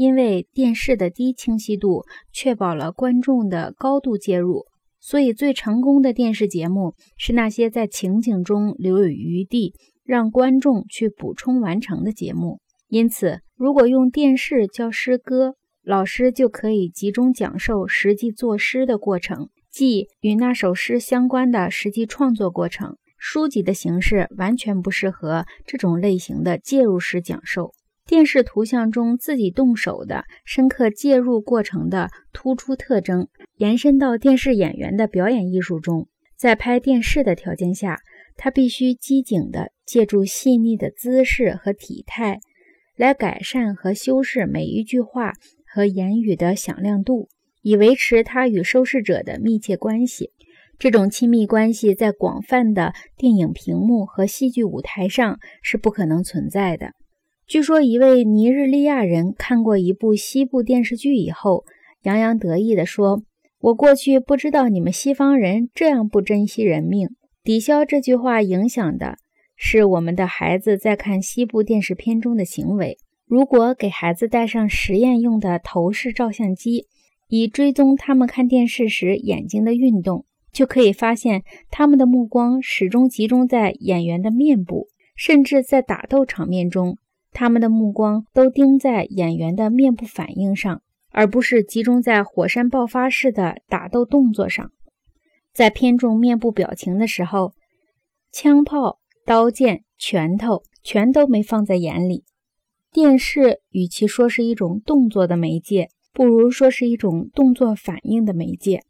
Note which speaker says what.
Speaker 1: 因为电视的低清晰度确保了观众的高度介入，所以最成功的电视节目是那些在情景中留有余地，让观众去补充完成的节目。因此，如果用电视教诗歌，老师就可以集中讲授实际作诗的过程，即与那首诗相关的实际创作过程。书籍的形式完全不适合这种类型的介入式讲授。电视图像中自己动手的深刻介入过程的突出特征，延伸到电视演员的表演艺术中。在拍电视的条件下，他必须机警地借助细腻的姿势和体态，来改善和修饰每一句话和言语的响亮度，以维持他与收视者的密切关系。这种亲密关系在广泛的电影屏幕和戏剧舞台上是不可能存在的。据说，一位尼日利亚人看过一部西部电视剧以后，洋洋得意地说：“我过去不知道你们西方人这样不珍惜人命。”抵消这句话影响的是我们的孩子在看西部电视片中的行为。如果给孩子带上实验用的头视照相机，以追踪他们看电视时眼睛的运动。就可以发现，他们的目光始终集中在演员的面部，甚至在打斗场面中，他们的目光都盯在演员的面部反应上，而不是集中在火山爆发式的打斗动作上。在偏重面部表情的时候，枪炮、刀剑、拳头全都没放在眼里。电视与其说是一种动作的媒介，不如说是一种动作反应的媒介。